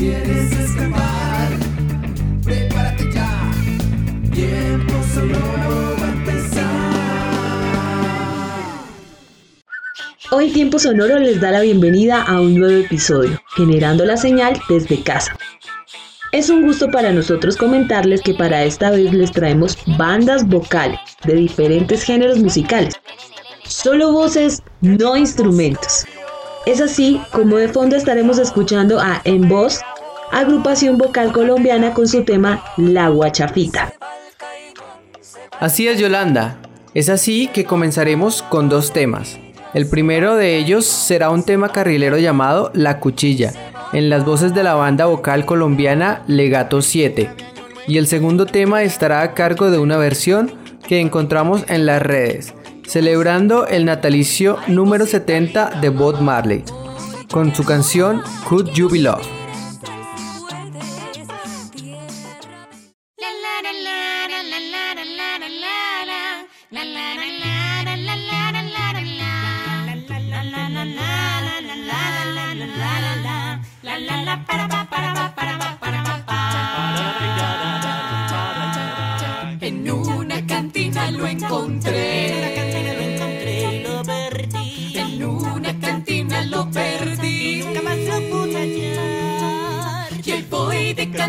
quieres escapar, prepárate ya. Tiempo sonoro va a empezar. Hoy Tiempo Sonoro les da la bienvenida a un nuevo episodio, generando la señal desde casa. Es un gusto para nosotros comentarles que para esta vez les traemos bandas vocales de diferentes géneros musicales. Solo voces, no instrumentos. Es así como de fondo estaremos escuchando a En Voz, agrupación vocal colombiana con su tema La Guachafita. Así es, Yolanda. Es así que comenzaremos con dos temas. El primero de ellos será un tema carrilero llamado La Cuchilla, en las voces de la banda vocal colombiana Legato 7. Y el segundo tema estará a cargo de una versión que encontramos en las redes, celebrando el natalicio número 70 de Bob Marley, con su canción Could You Be Loved.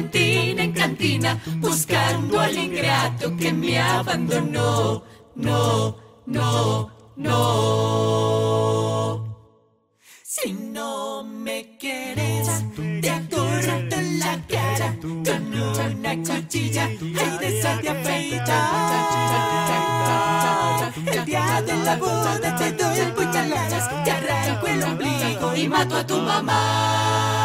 Cantina en cantina buscando al ingrato que me abandonó. No, no, no. Si no me quieres, te corto la cara con una cuchilla. Esa de afeitar. El día de la boda te doy puñaladas, te arranco el ombligo y mato a tu mamá.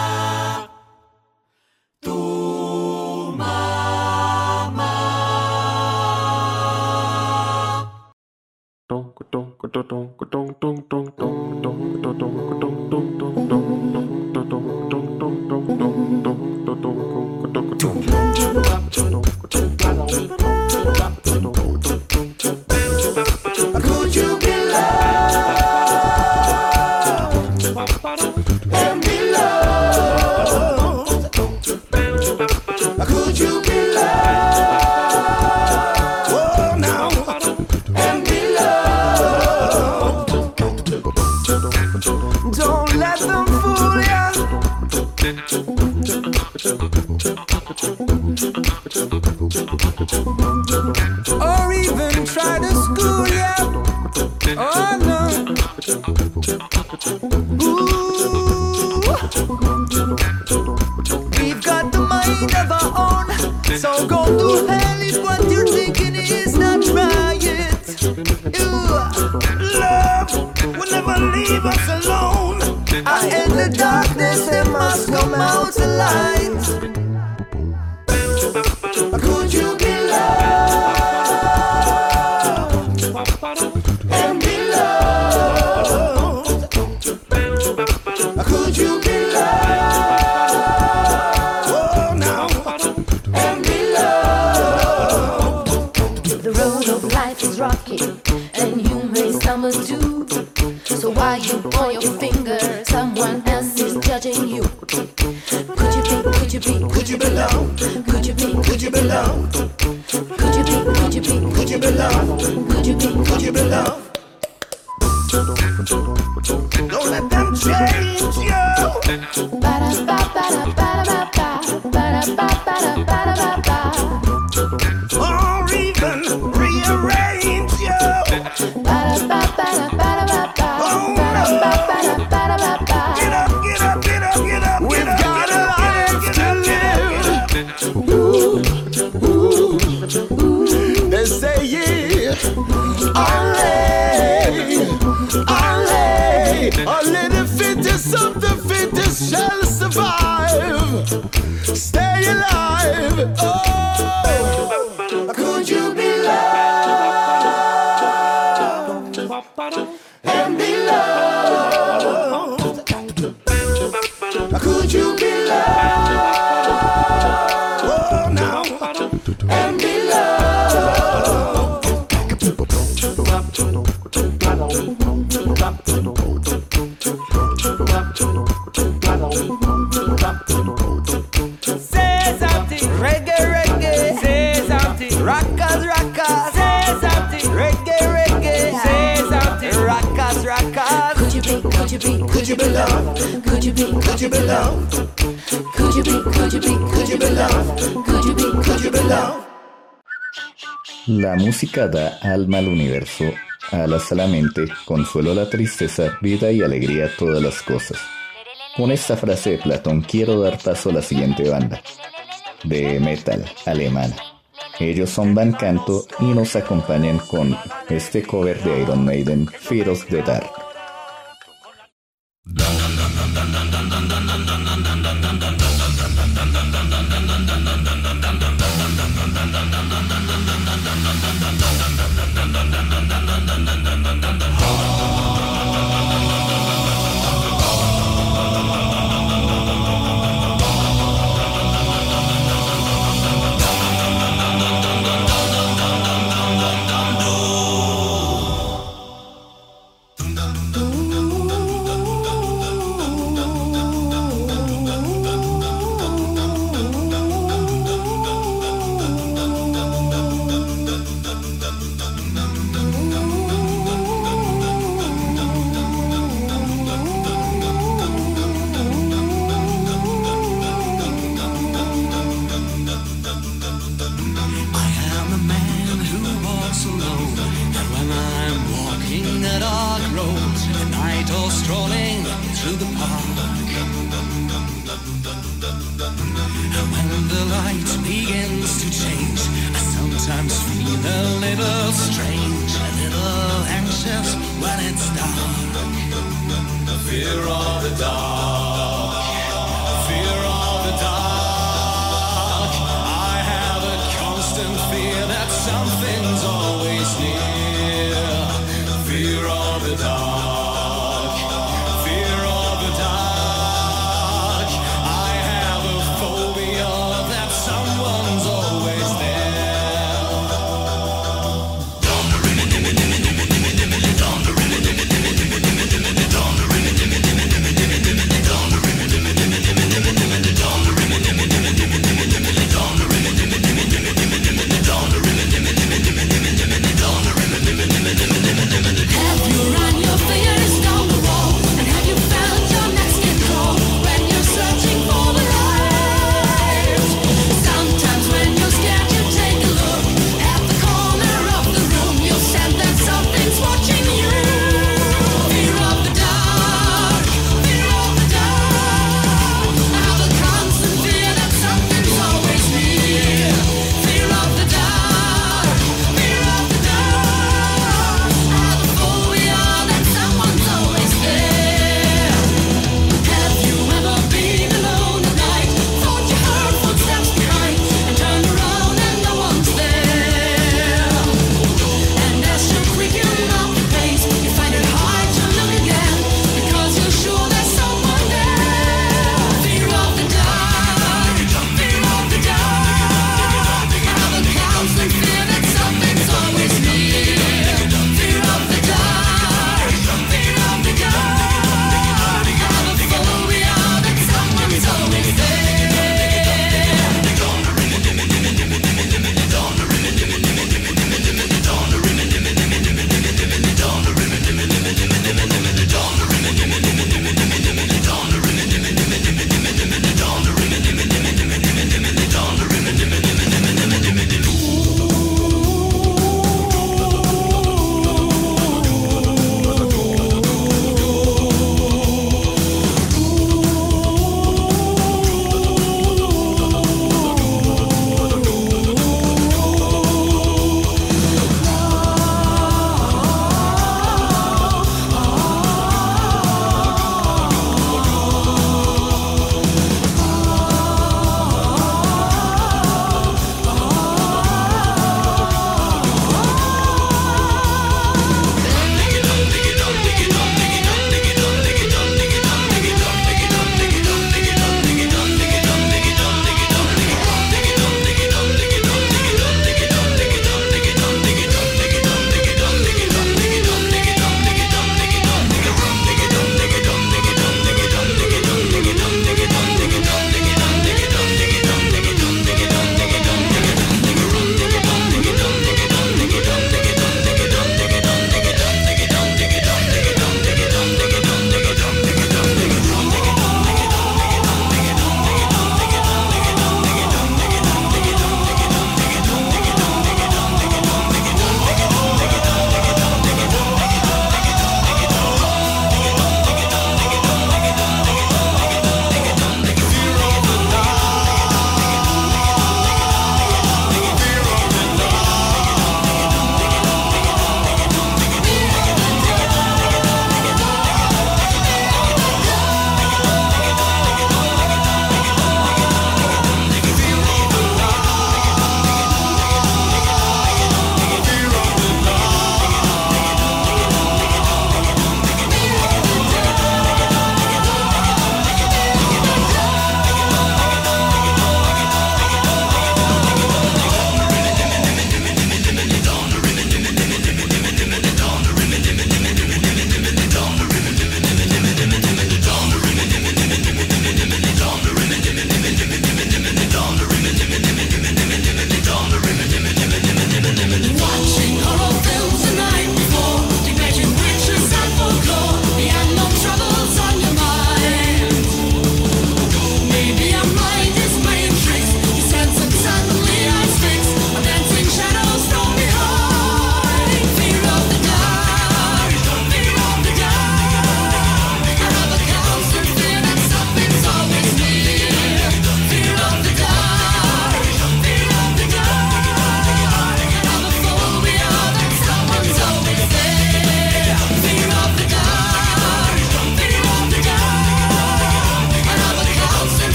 So while you point your finger, someone else is judging you. Could you be, could you be, Could you be loved? could you be, Could you be loved? could you be, could you be, Could you be loved? could you be, Could you be loved? Don't let them change you. ba-da-ba-ba-da-ba-da-ba-ba, ba-da-ba-ba-da-ba-da-ba-ba, alive. Oh, La música da alma al universo, alas a la mente, consuelo a la tristeza, vida y alegría a todas las cosas. Con esta frase de Platón quiero dar paso a la siguiente banda, de metal alemana. Ellos son Van Canto y nos acompañan con este cover de Iron Maiden, Fear of the Dark.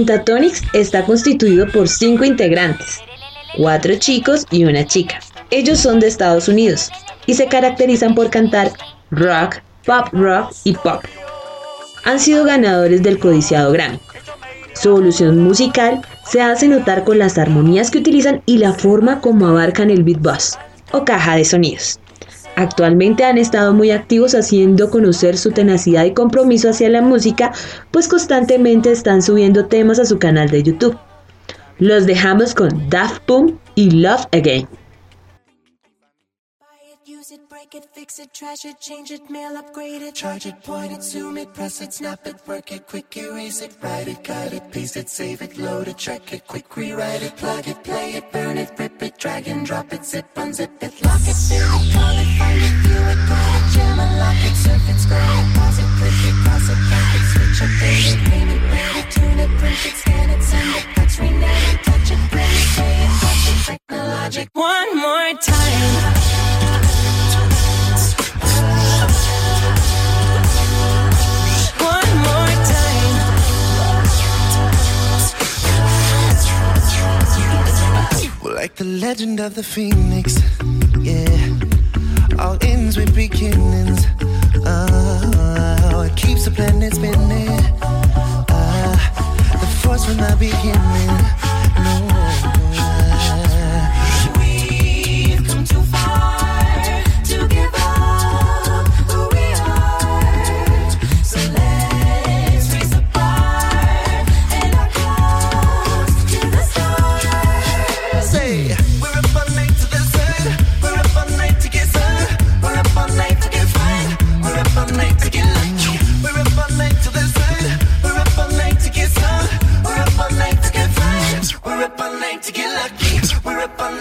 Pentatonix está constituido por cinco integrantes, cuatro chicos y una chica. Ellos son de Estados Unidos y se caracterizan por cantar rock, pop rock y pop. Han sido ganadores del codiciado Grammy. Su evolución musical se hace notar con las armonías que utilizan y la forma como abarcan el beatbox o caja de sonidos. Actualmente han estado muy activos haciendo conocer su tenacidad y compromiso hacia la música, pues constantemente están subiendo temas a su canal de YouTube. Los dejamos con Daft Punk y Love Again. Buy it, fix it, trash it, change it, mail, upgrade it, charge it, point it, zoom it, press it, snap it, work it, quick erase it, write it, cut it, paste it, save it, load it, check it, quick rewrite it, plug it, play it, burn it, rip it, drag and drop it, zip, unzip it, lock it, fill it, call it, find it, view it, call it, jam, unlock it, surf it, scroll it, pause it, click it, cross it, back it, switch it, date it, name it, read it, tune it, print it, scan it, send it, touch, rename it, touch it, print it, pay it, touch it, technologic. One more time. Like the legend of the phoenix, yeah. All ends with beginnings. Oh, it keeps the planet spinning. Ah, the force from the beginning.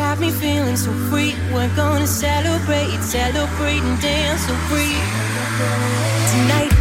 got me feeling so free. We're gonna celebrate, celebrate and dance so free. Tonight,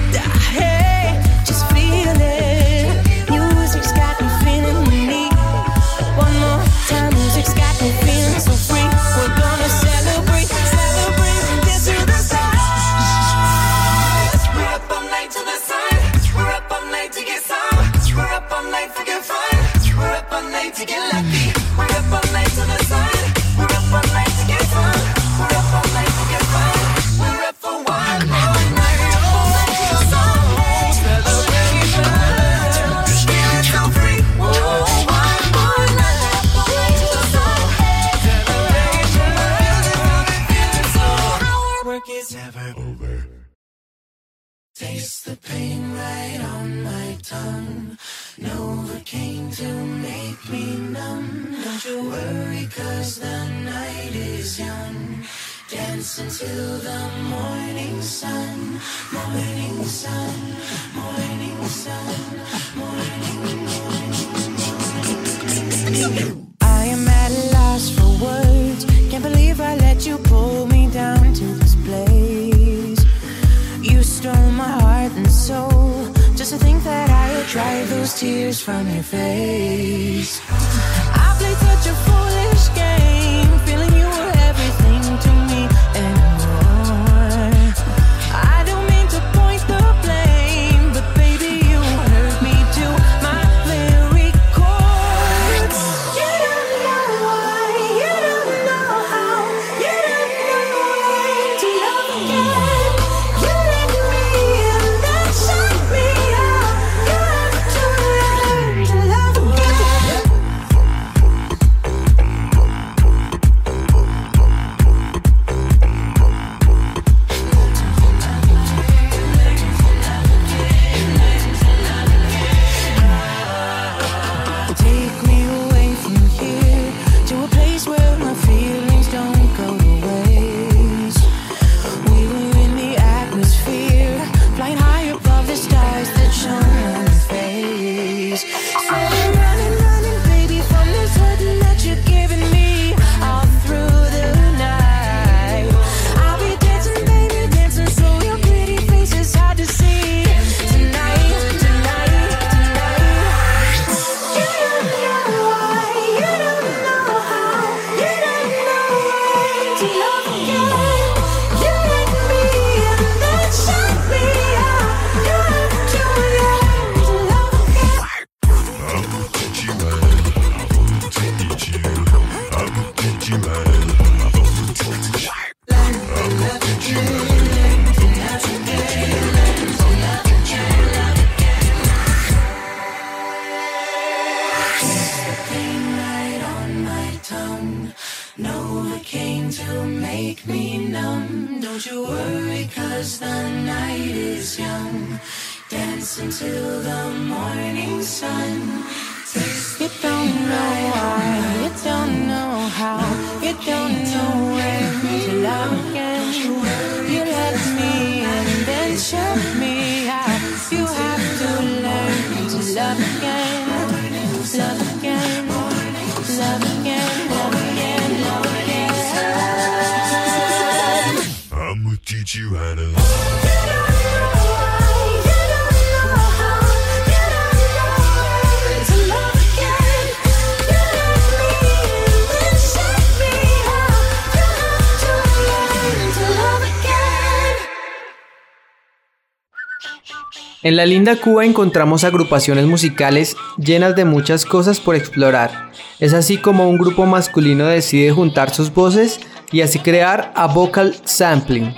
En la linda Cuba encontramos agrupaciones musicales llenas de muchas cosas por explorar. Es así como un grupo masculino decide juntar sus voces y así crear a vocal sampling,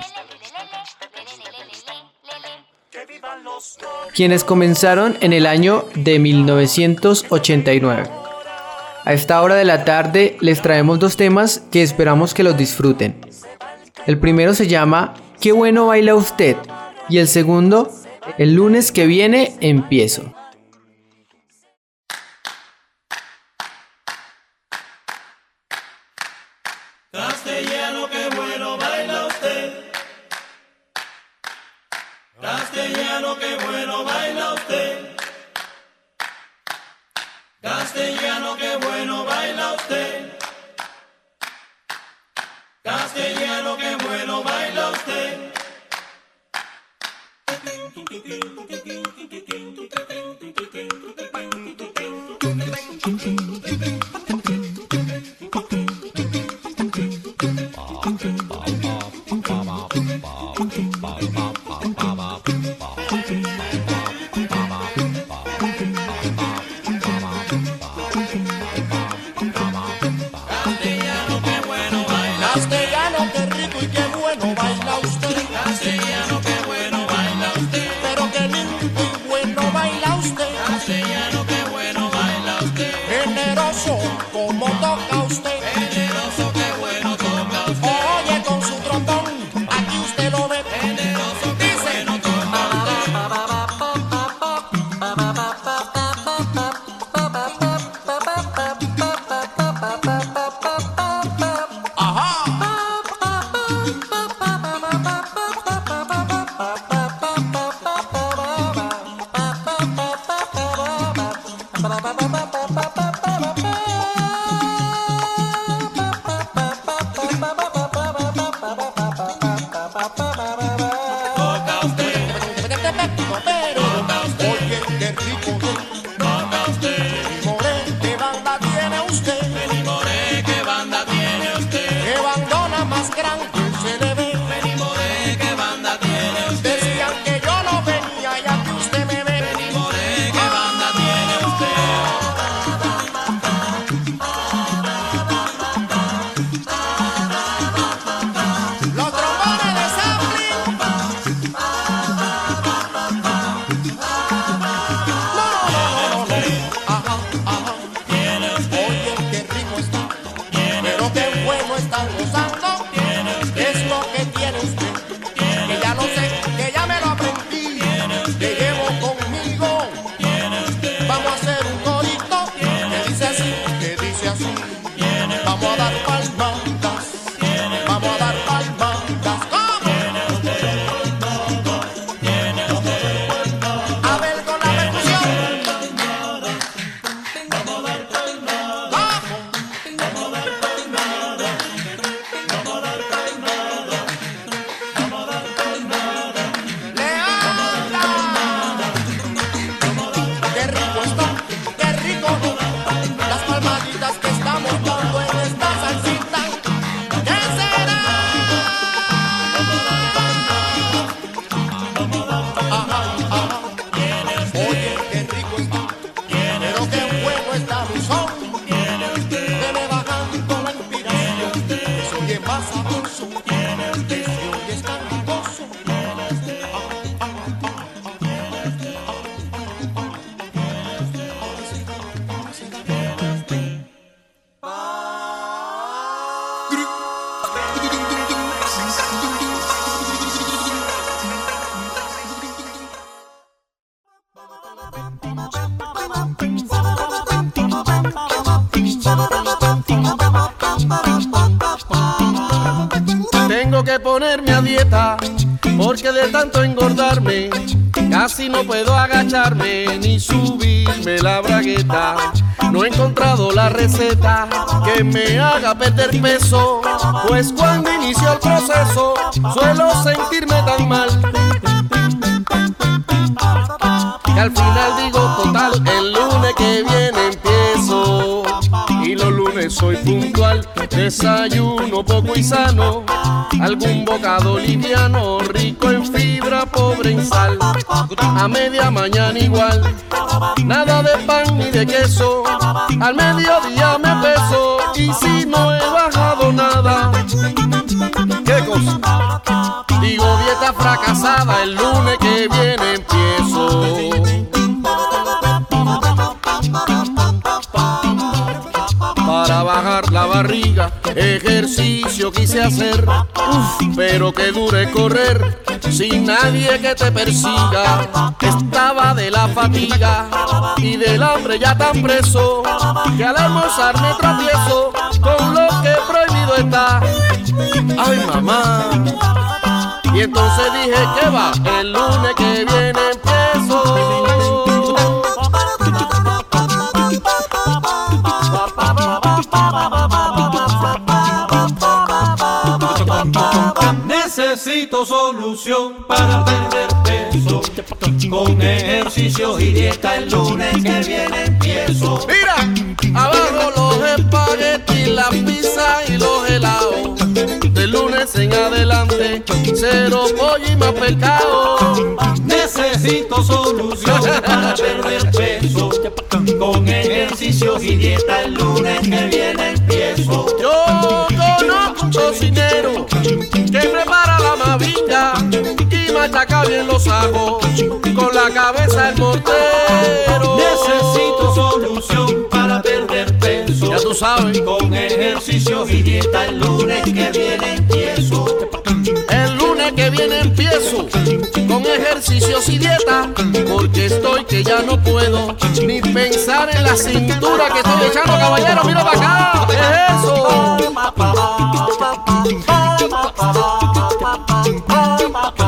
quienes comenzaron en el año de 1989. A esta hora de la tarde les traemos dos temas que esperamos que los disfruten. El primero se llama Qué bueno baila usted y el segundo, El lunes que viene empiezo. La receta que me haga perder peso, pues cuando inicio el proceso suelo sentirme tan mal. Que al final digo total, el lunes que viene empiezo. Y los lunes soy puntual, desayuno poco y sano. Algún bocado liviano, rico en fibra, pobre en sal. A media mañana igual, nada de pan ni de queso. Al mediodía me peso y si no he bajado nada, ¿qué cosa? Digo dieta fracasada, el lunes que viene empiezo. Para bajar la barriga, ejercicio quise hacer, pero que dure correr, sin nadie que te persiga. Estaba de la fatiga y del hambre ya tan preso, que al almorzar me tropiezo con lo que prohibido está. Ay mamá. Y entonces dije que va, el lunes que viene Solución para perder peso. Con ejercicio y dieta el lunes que viene empiezo. Mira, abajo los espaguetis, la pizza y los helados. De lunes en adelante, cero pollo y más pescado. Necesito solución para perder peso. Con ejercicio y dieta el lunes que viene empiezo. Cocinero que prepara la mavinga y machaca bien los ajos con la cabeza el mortero. Necesito solución para perder peso. Ya tú sabes. Con ejercicio y dieta el lunes que viene empiezo. Que viene empiezo con ejercicios y dieta porque estoy que ya no puedo ni pensar en la cintura que estoy echando caballero mira para acá ¿qué es eso?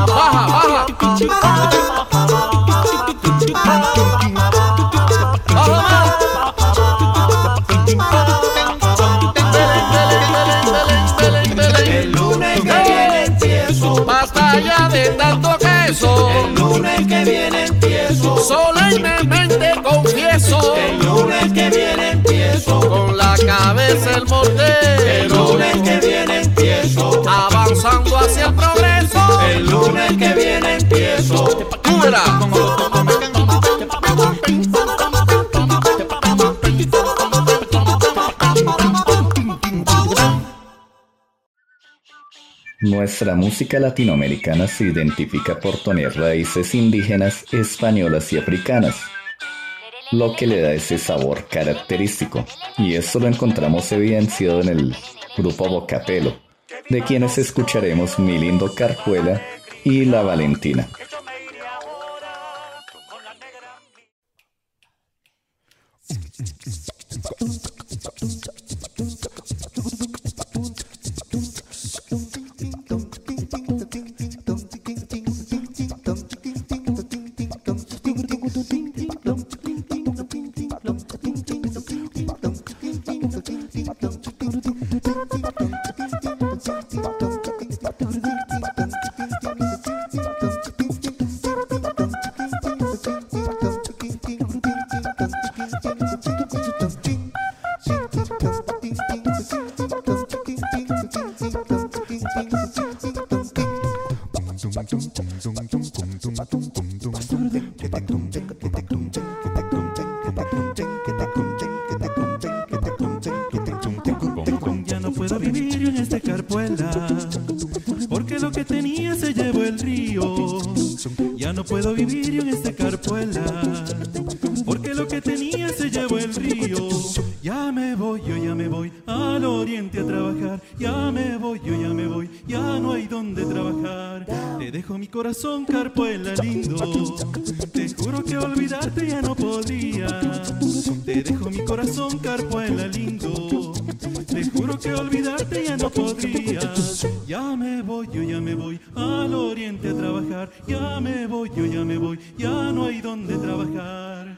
baja baja El lunes que viene empiezo. Solemnemente confieso. El lunes que viene empiezo. Con la cabeza el El mortero. lunes que viene Nuestra música latinoamericana se identifica por tener raíces indígenas, españolas y africanas, lo que le da ese sabor característico, y esto lo encontramos evidenciado en el grupo Bocapelo, de quienes escucharemos Mi Lindo Carjuela y La Valentina. Puedo vivir yo en esta carpuela, porque lo que tenía se llevó el río. Ya me voy, yo ya me voy al oriente a trabajar. Ya me voy, yo ya me voy, ya no hay donde trabajar. Te dejo mi corazón, carpuela lindo. Te juro que olvidarte ya no podría. Te dejo mi corazón, carpuela lindo. Te juro que olvidarte ya no podrías. Ya me voy, yo ya me voy al oriente a trabajar. Ya me voy, yo ya me voy, ya no hay donde trabajar.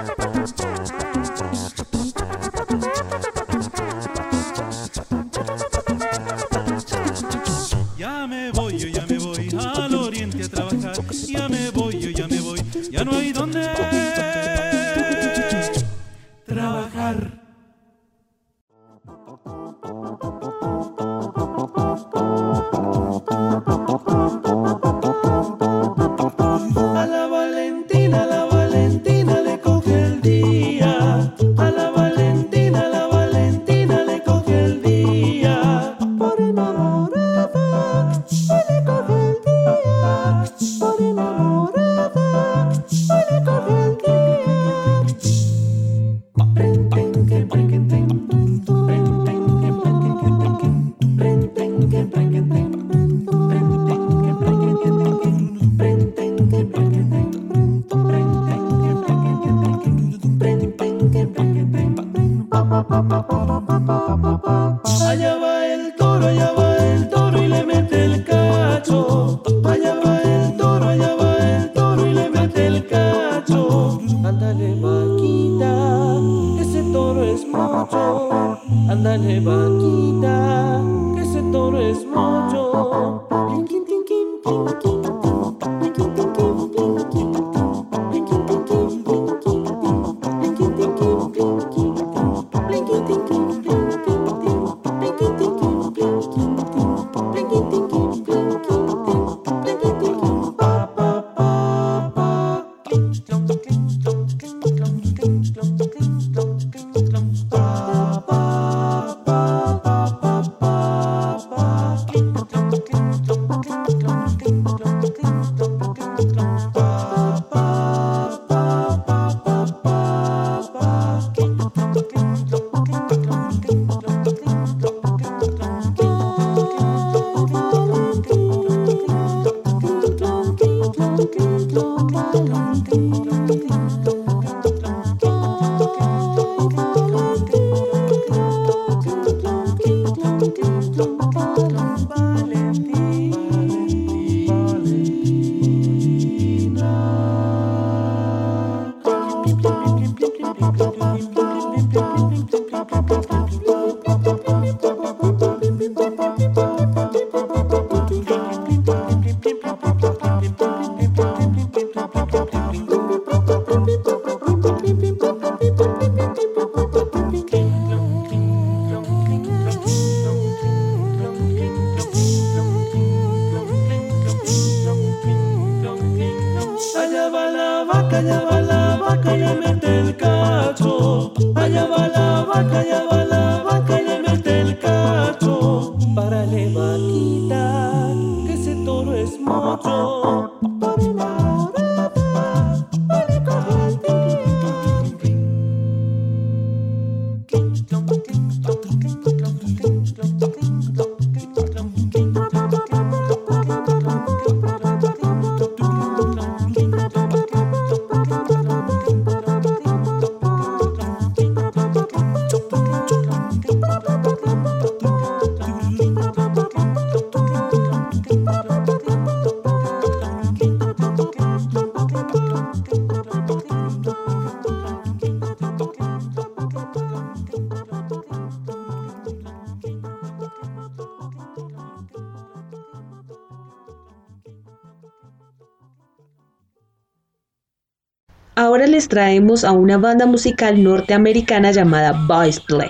Ahora les traemos a una banda musical norteamericana llamada Boys Play.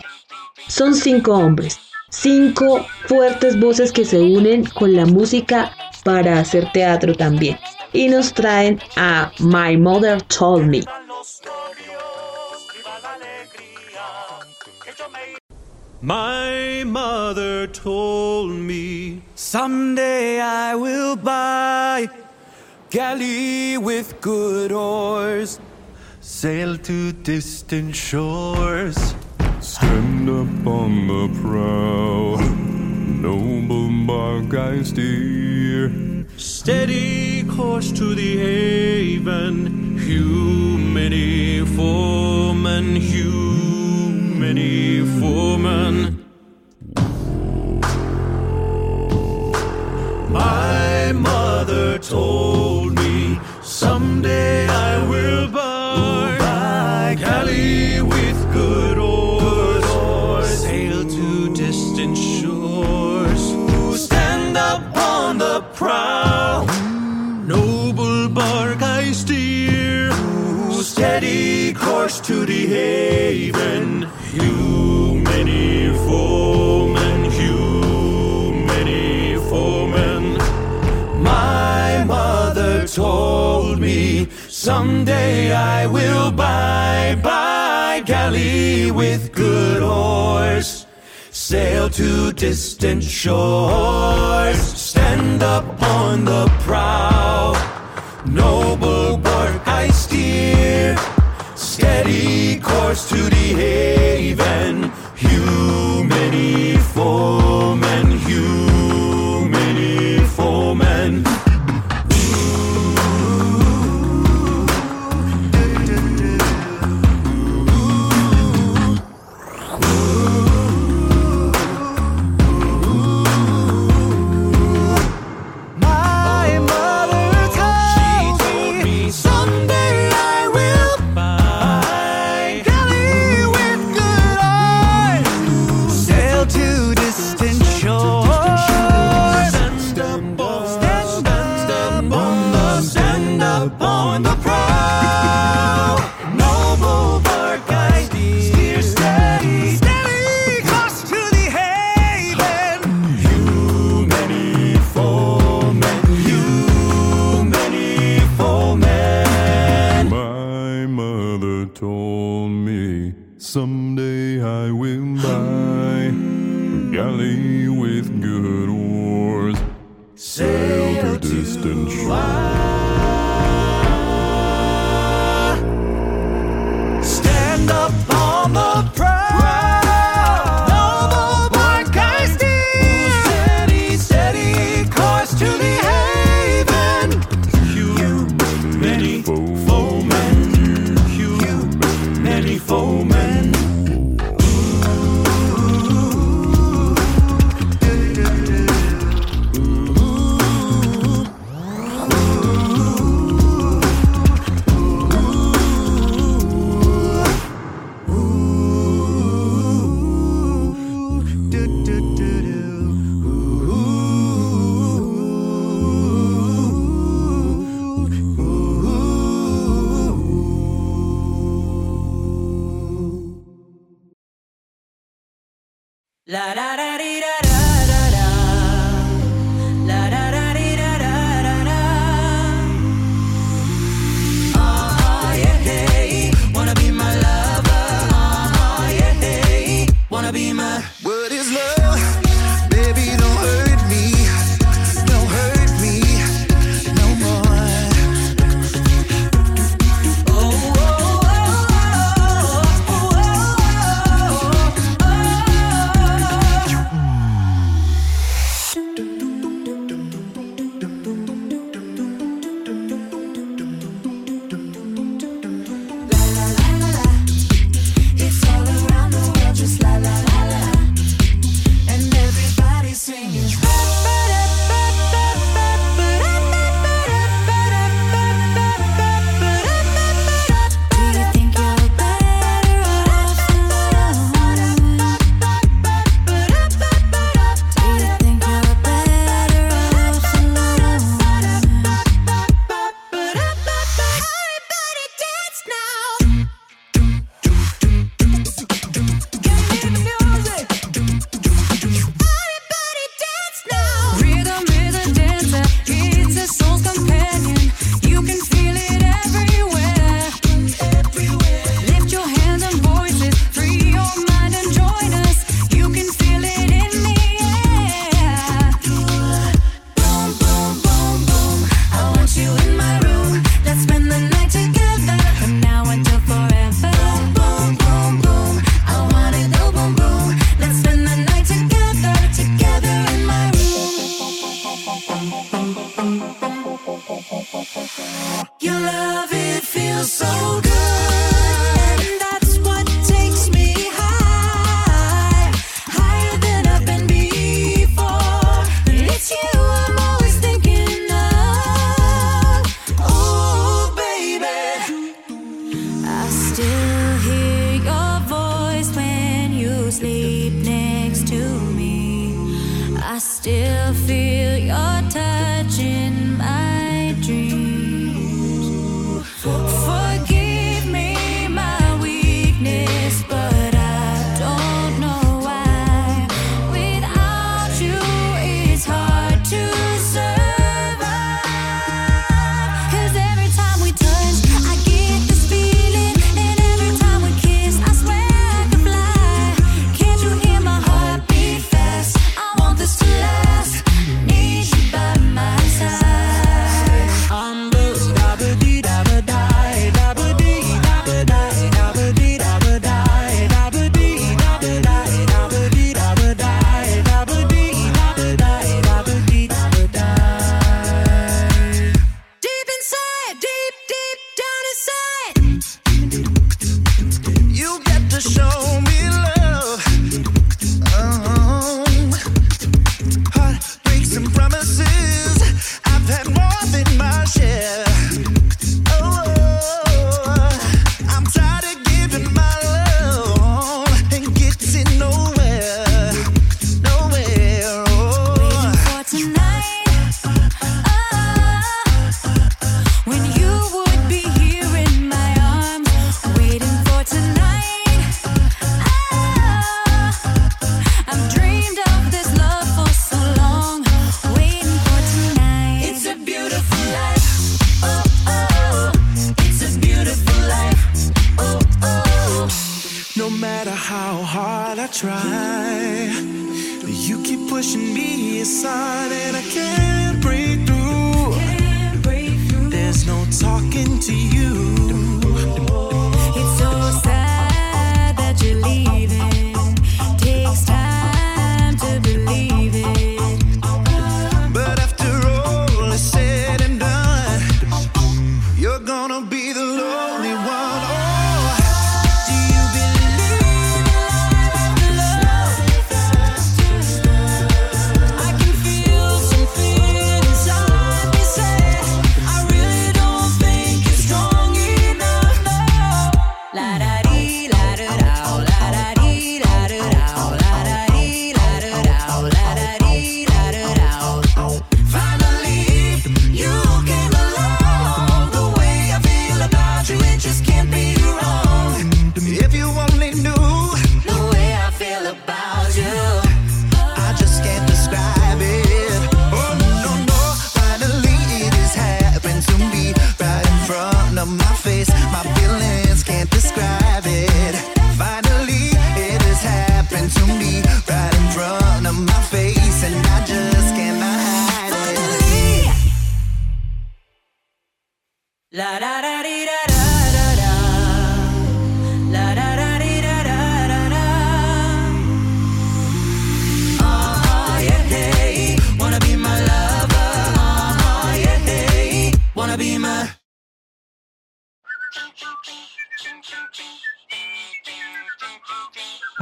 Son cinco hombres, cinco fuertes voces que se unen con la música para hacer teatro también. Y nos traen a My Mother Told Me. My mother told me Someday I will buy galley with good oars, sail to distant shores, stand up on the prow, noble bark I steer, steady course to the haven, hew many foemen, hew many foemen. My mother told me someday prow, noble bark I steer, steady course to the haven, hew many foemen, hew many foemen. My mother told me someday I will buy, buy galley with good oars, sail to distant shores, stand up on the prow, noble bark I steer, steady course to the haven, hew many foemen, hew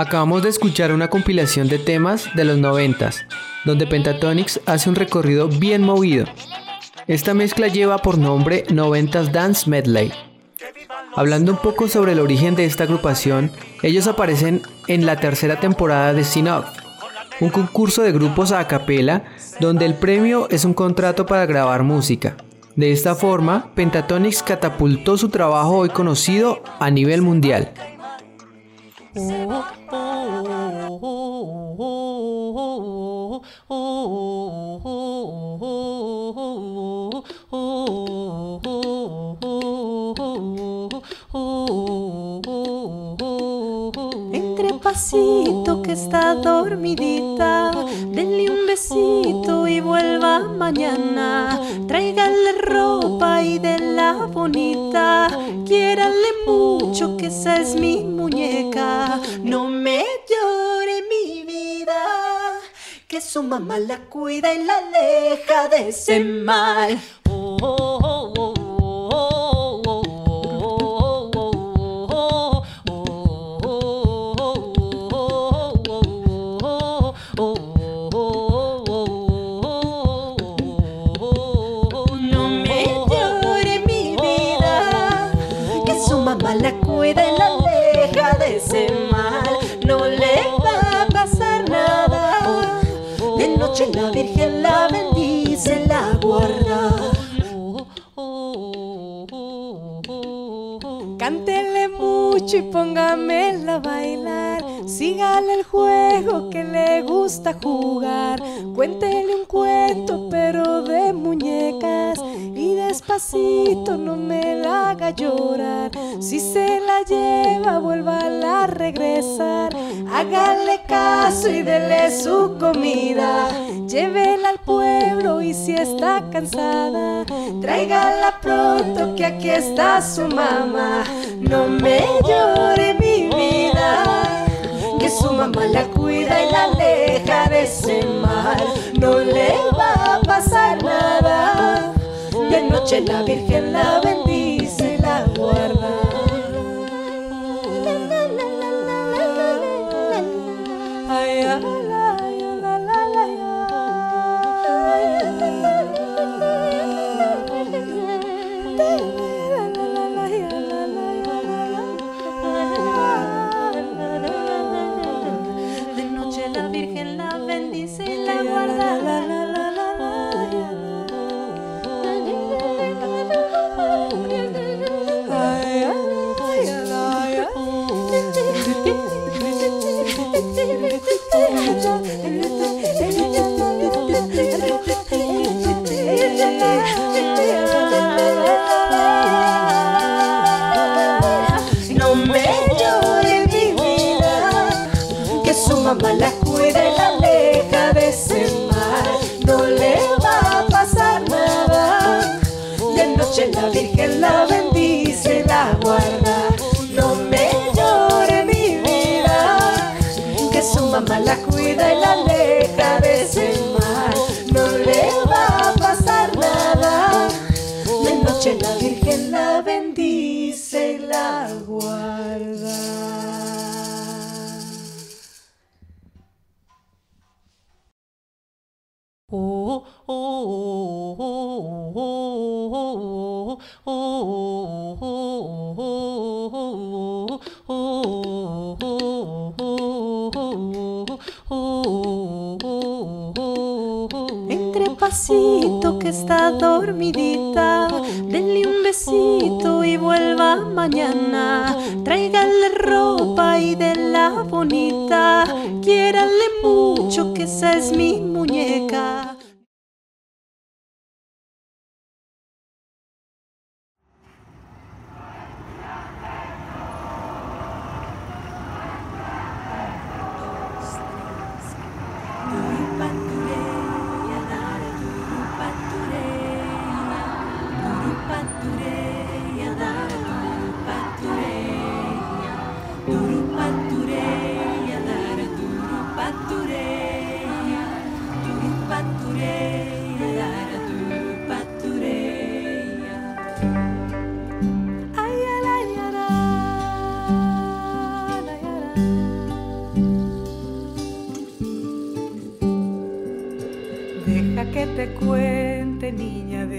Acabamos de escuchar una compilación de temas de los noventas, donde Pentatonix hace un recorrido bien movido. Esta mezcla lleva por nombre Noventas Dance Medley. Hablando un poco sobre el origen de esta agrupación, ellos aparecen en la tercera temporada de Sinop, un concurso de grupos a capela donde el premio es un contrato para grabar música. De esta forma, Pentatonix catapultó su trabajo hoy conocido a nivel mundial. Entre passitos. Está dormidita. Denle un besito y vuelva mañana. Tráigale ropa y de la bonita. Quiérale mucho que esa es mi muñeca. No me llore mi vida. Que su mamá la cuida y la aleja de ese mal. Oh, oh, oh, y póngamela a bailar. Sígale el juego que le gusta jugar. Cuéntele un cuento, pero de muñecas. No me la haga llorar. Si se la lleva, vuélvala a regresar. Hágale caso y dele su comida. Llévela al pueblo y si está cansada, tráigala pronto que aquí está su mamá. No me llore mi vida, que su mamá la cuida y la aleja de ese mal. No le va a pasar nada. Noche la Virgen la bendice mamá la cuida y la aleja de ese mal. No le va a pasar nada. De noche la Virgen la bendice está dormidita, denle un besito y vuelva mañana. Tráigale ropa y de la bonita. Quiérale mucho que esa es mi muñeca.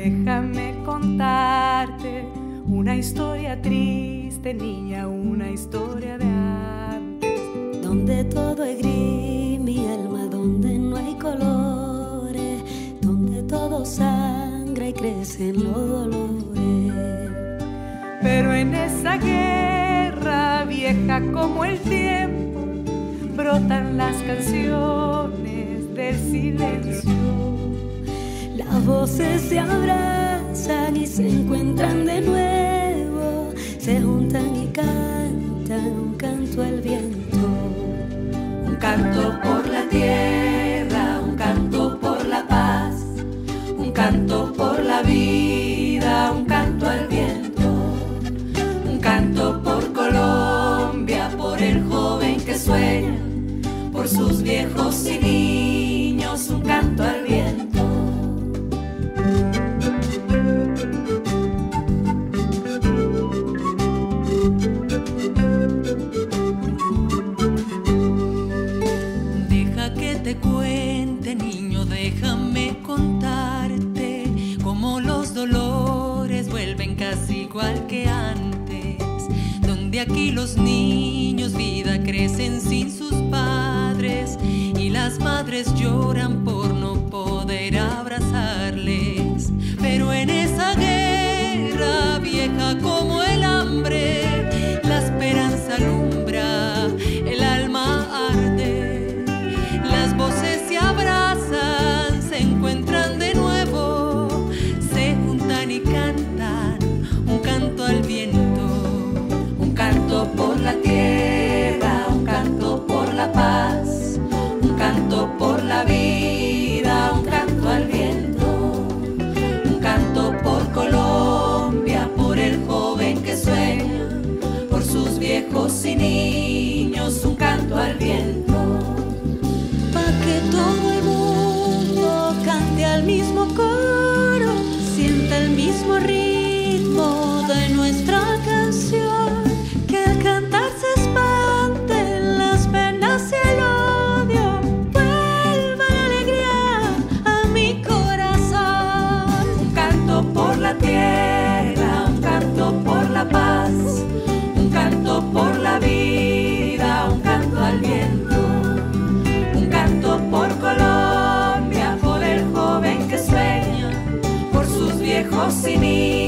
Déjame contarte una historia triste, niña, una historia de antes. Donde todo es gris, mi alma, donde no hay colores, donde todo sangra y crecen los dolores. Pero en esa guerra vieja como el tiempo, brotan las canciones del silencio. Voces se abrazan y se encuentran de nuevo, se juntan y cantan un canto al viento, un canto por la tierra, un canto por la paz, un canto por la vida, un canto al viento, un canto por Colombia, por el joven que sueña, por sus viejos y aquí los niños vida crecen sin sus padres y las madres lloran por no poder abrazarles. Pero en esa guerra vieja como el hambre, canto por la vida, un canto al viento, un canto por Colombia, por el joven que sueña, por sus viejos y niños, un canto al viento. Pa' que todo viejos y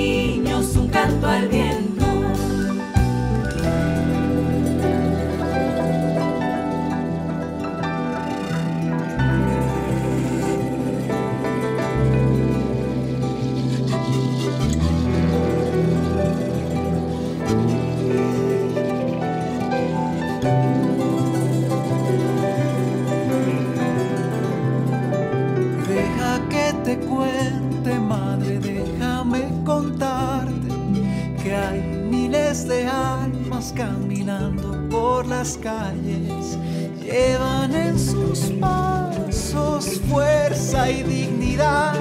por las calles. Llevan en sus pasos fuerza y dignidad.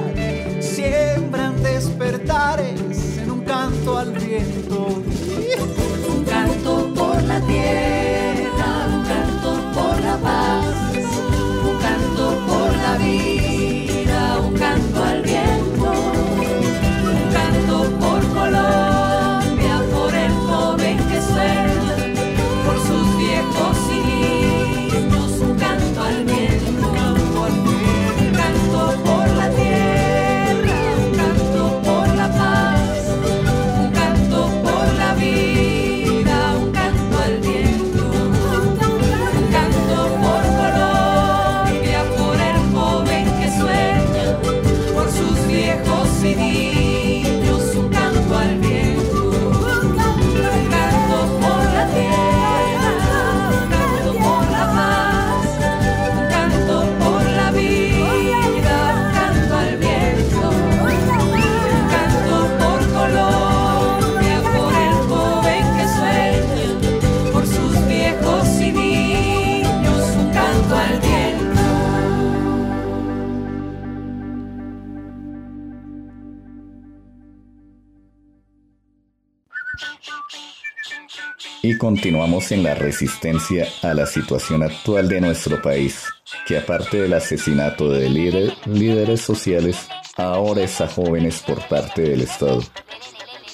Continuamos en la resistencia a la situación actual de nuestro país, que aparte del asesinato de líder- líderes sociales, ahora es a jóvenes por parte del Estado.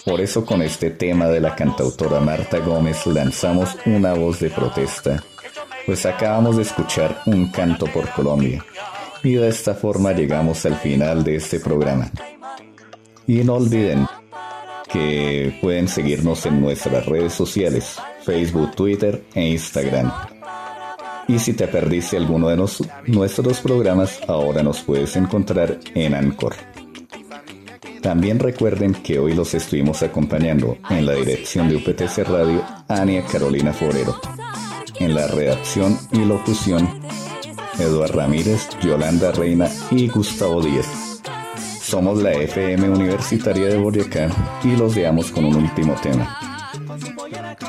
Por eso con este tema de la cantautora Marta Gómez lanzamos una voz de protesta, pues acabamos de escuchar un canto por Colombia. Y de esta forma llegamos al final de este programa. Y no olviden que pueden seguirnos en nuestras redes sociales, Facebook, Twitter e Instagram. Y si te perdiste alguno de nuestros programas, ahora nos puedes encontrar en Anchor. También recuerden que hoy los estuvimos acompañando en la dirección de UPTC Radio, Ania Carolina Forero. En la redacción y locución, Eduard Ramírez, Yolanda Reina y Gustavo Díez. Somos la FM Universitaria de Boyacá y los veamos con un último tema.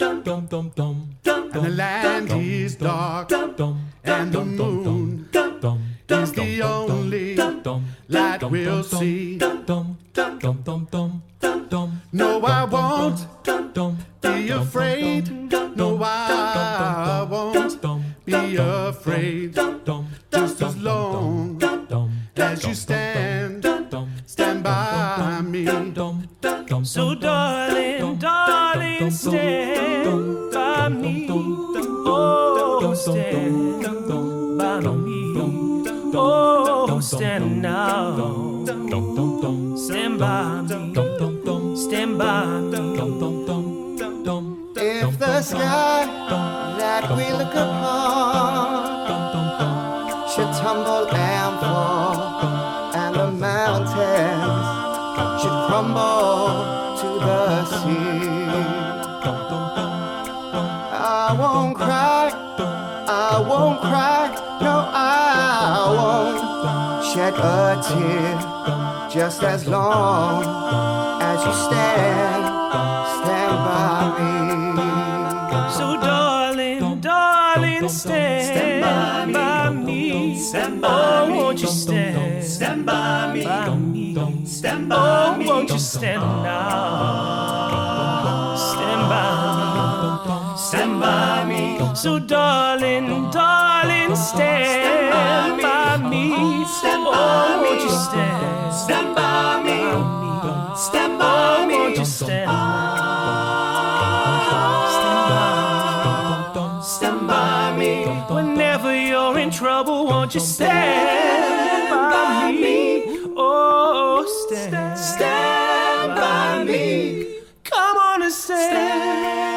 and the land is dark and the moon is the only light we'll see. No, I won't be afraid. No, I won't be afraid. Just as long as you stand, stand by me. So, darling, stand by me. Oh, stand by me. Oh, stand now. Stand by me. Stand by me. If the sky that we look upon should tumble and fall, and the mountains should crumble won't cry, no, I won't shed a tear just as long as you stand, stand by me. So, darling, darling, stand, by me. Stand by oh, won't you stand? Stand by me. Stand by me. Oh, won't you stand now? So, darling, darling, stand by me. Stand by oh, won't you stand? Stand by me. Stand by me. Won't you stand? Stand by me whenever you're in trouble. Won't you stand by me? Oh, stand, stand by me. Come on and stand.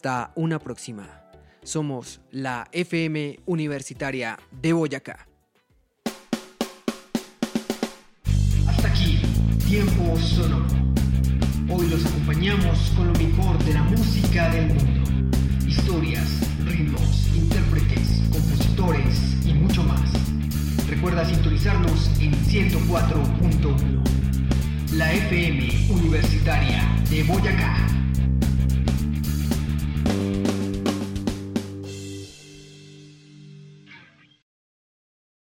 Hasta una próxima. Somos la FM Universitaria de Boyacá. Hasta aquí, tiempo sonoro. Hoy los acompañamos con lo mejor de la música del mundo. Historias, ritmos, intérpretes, compositores y mucho más. Recuerda sintonizarnos en 104.1. La FM Universitaria de Boyacá.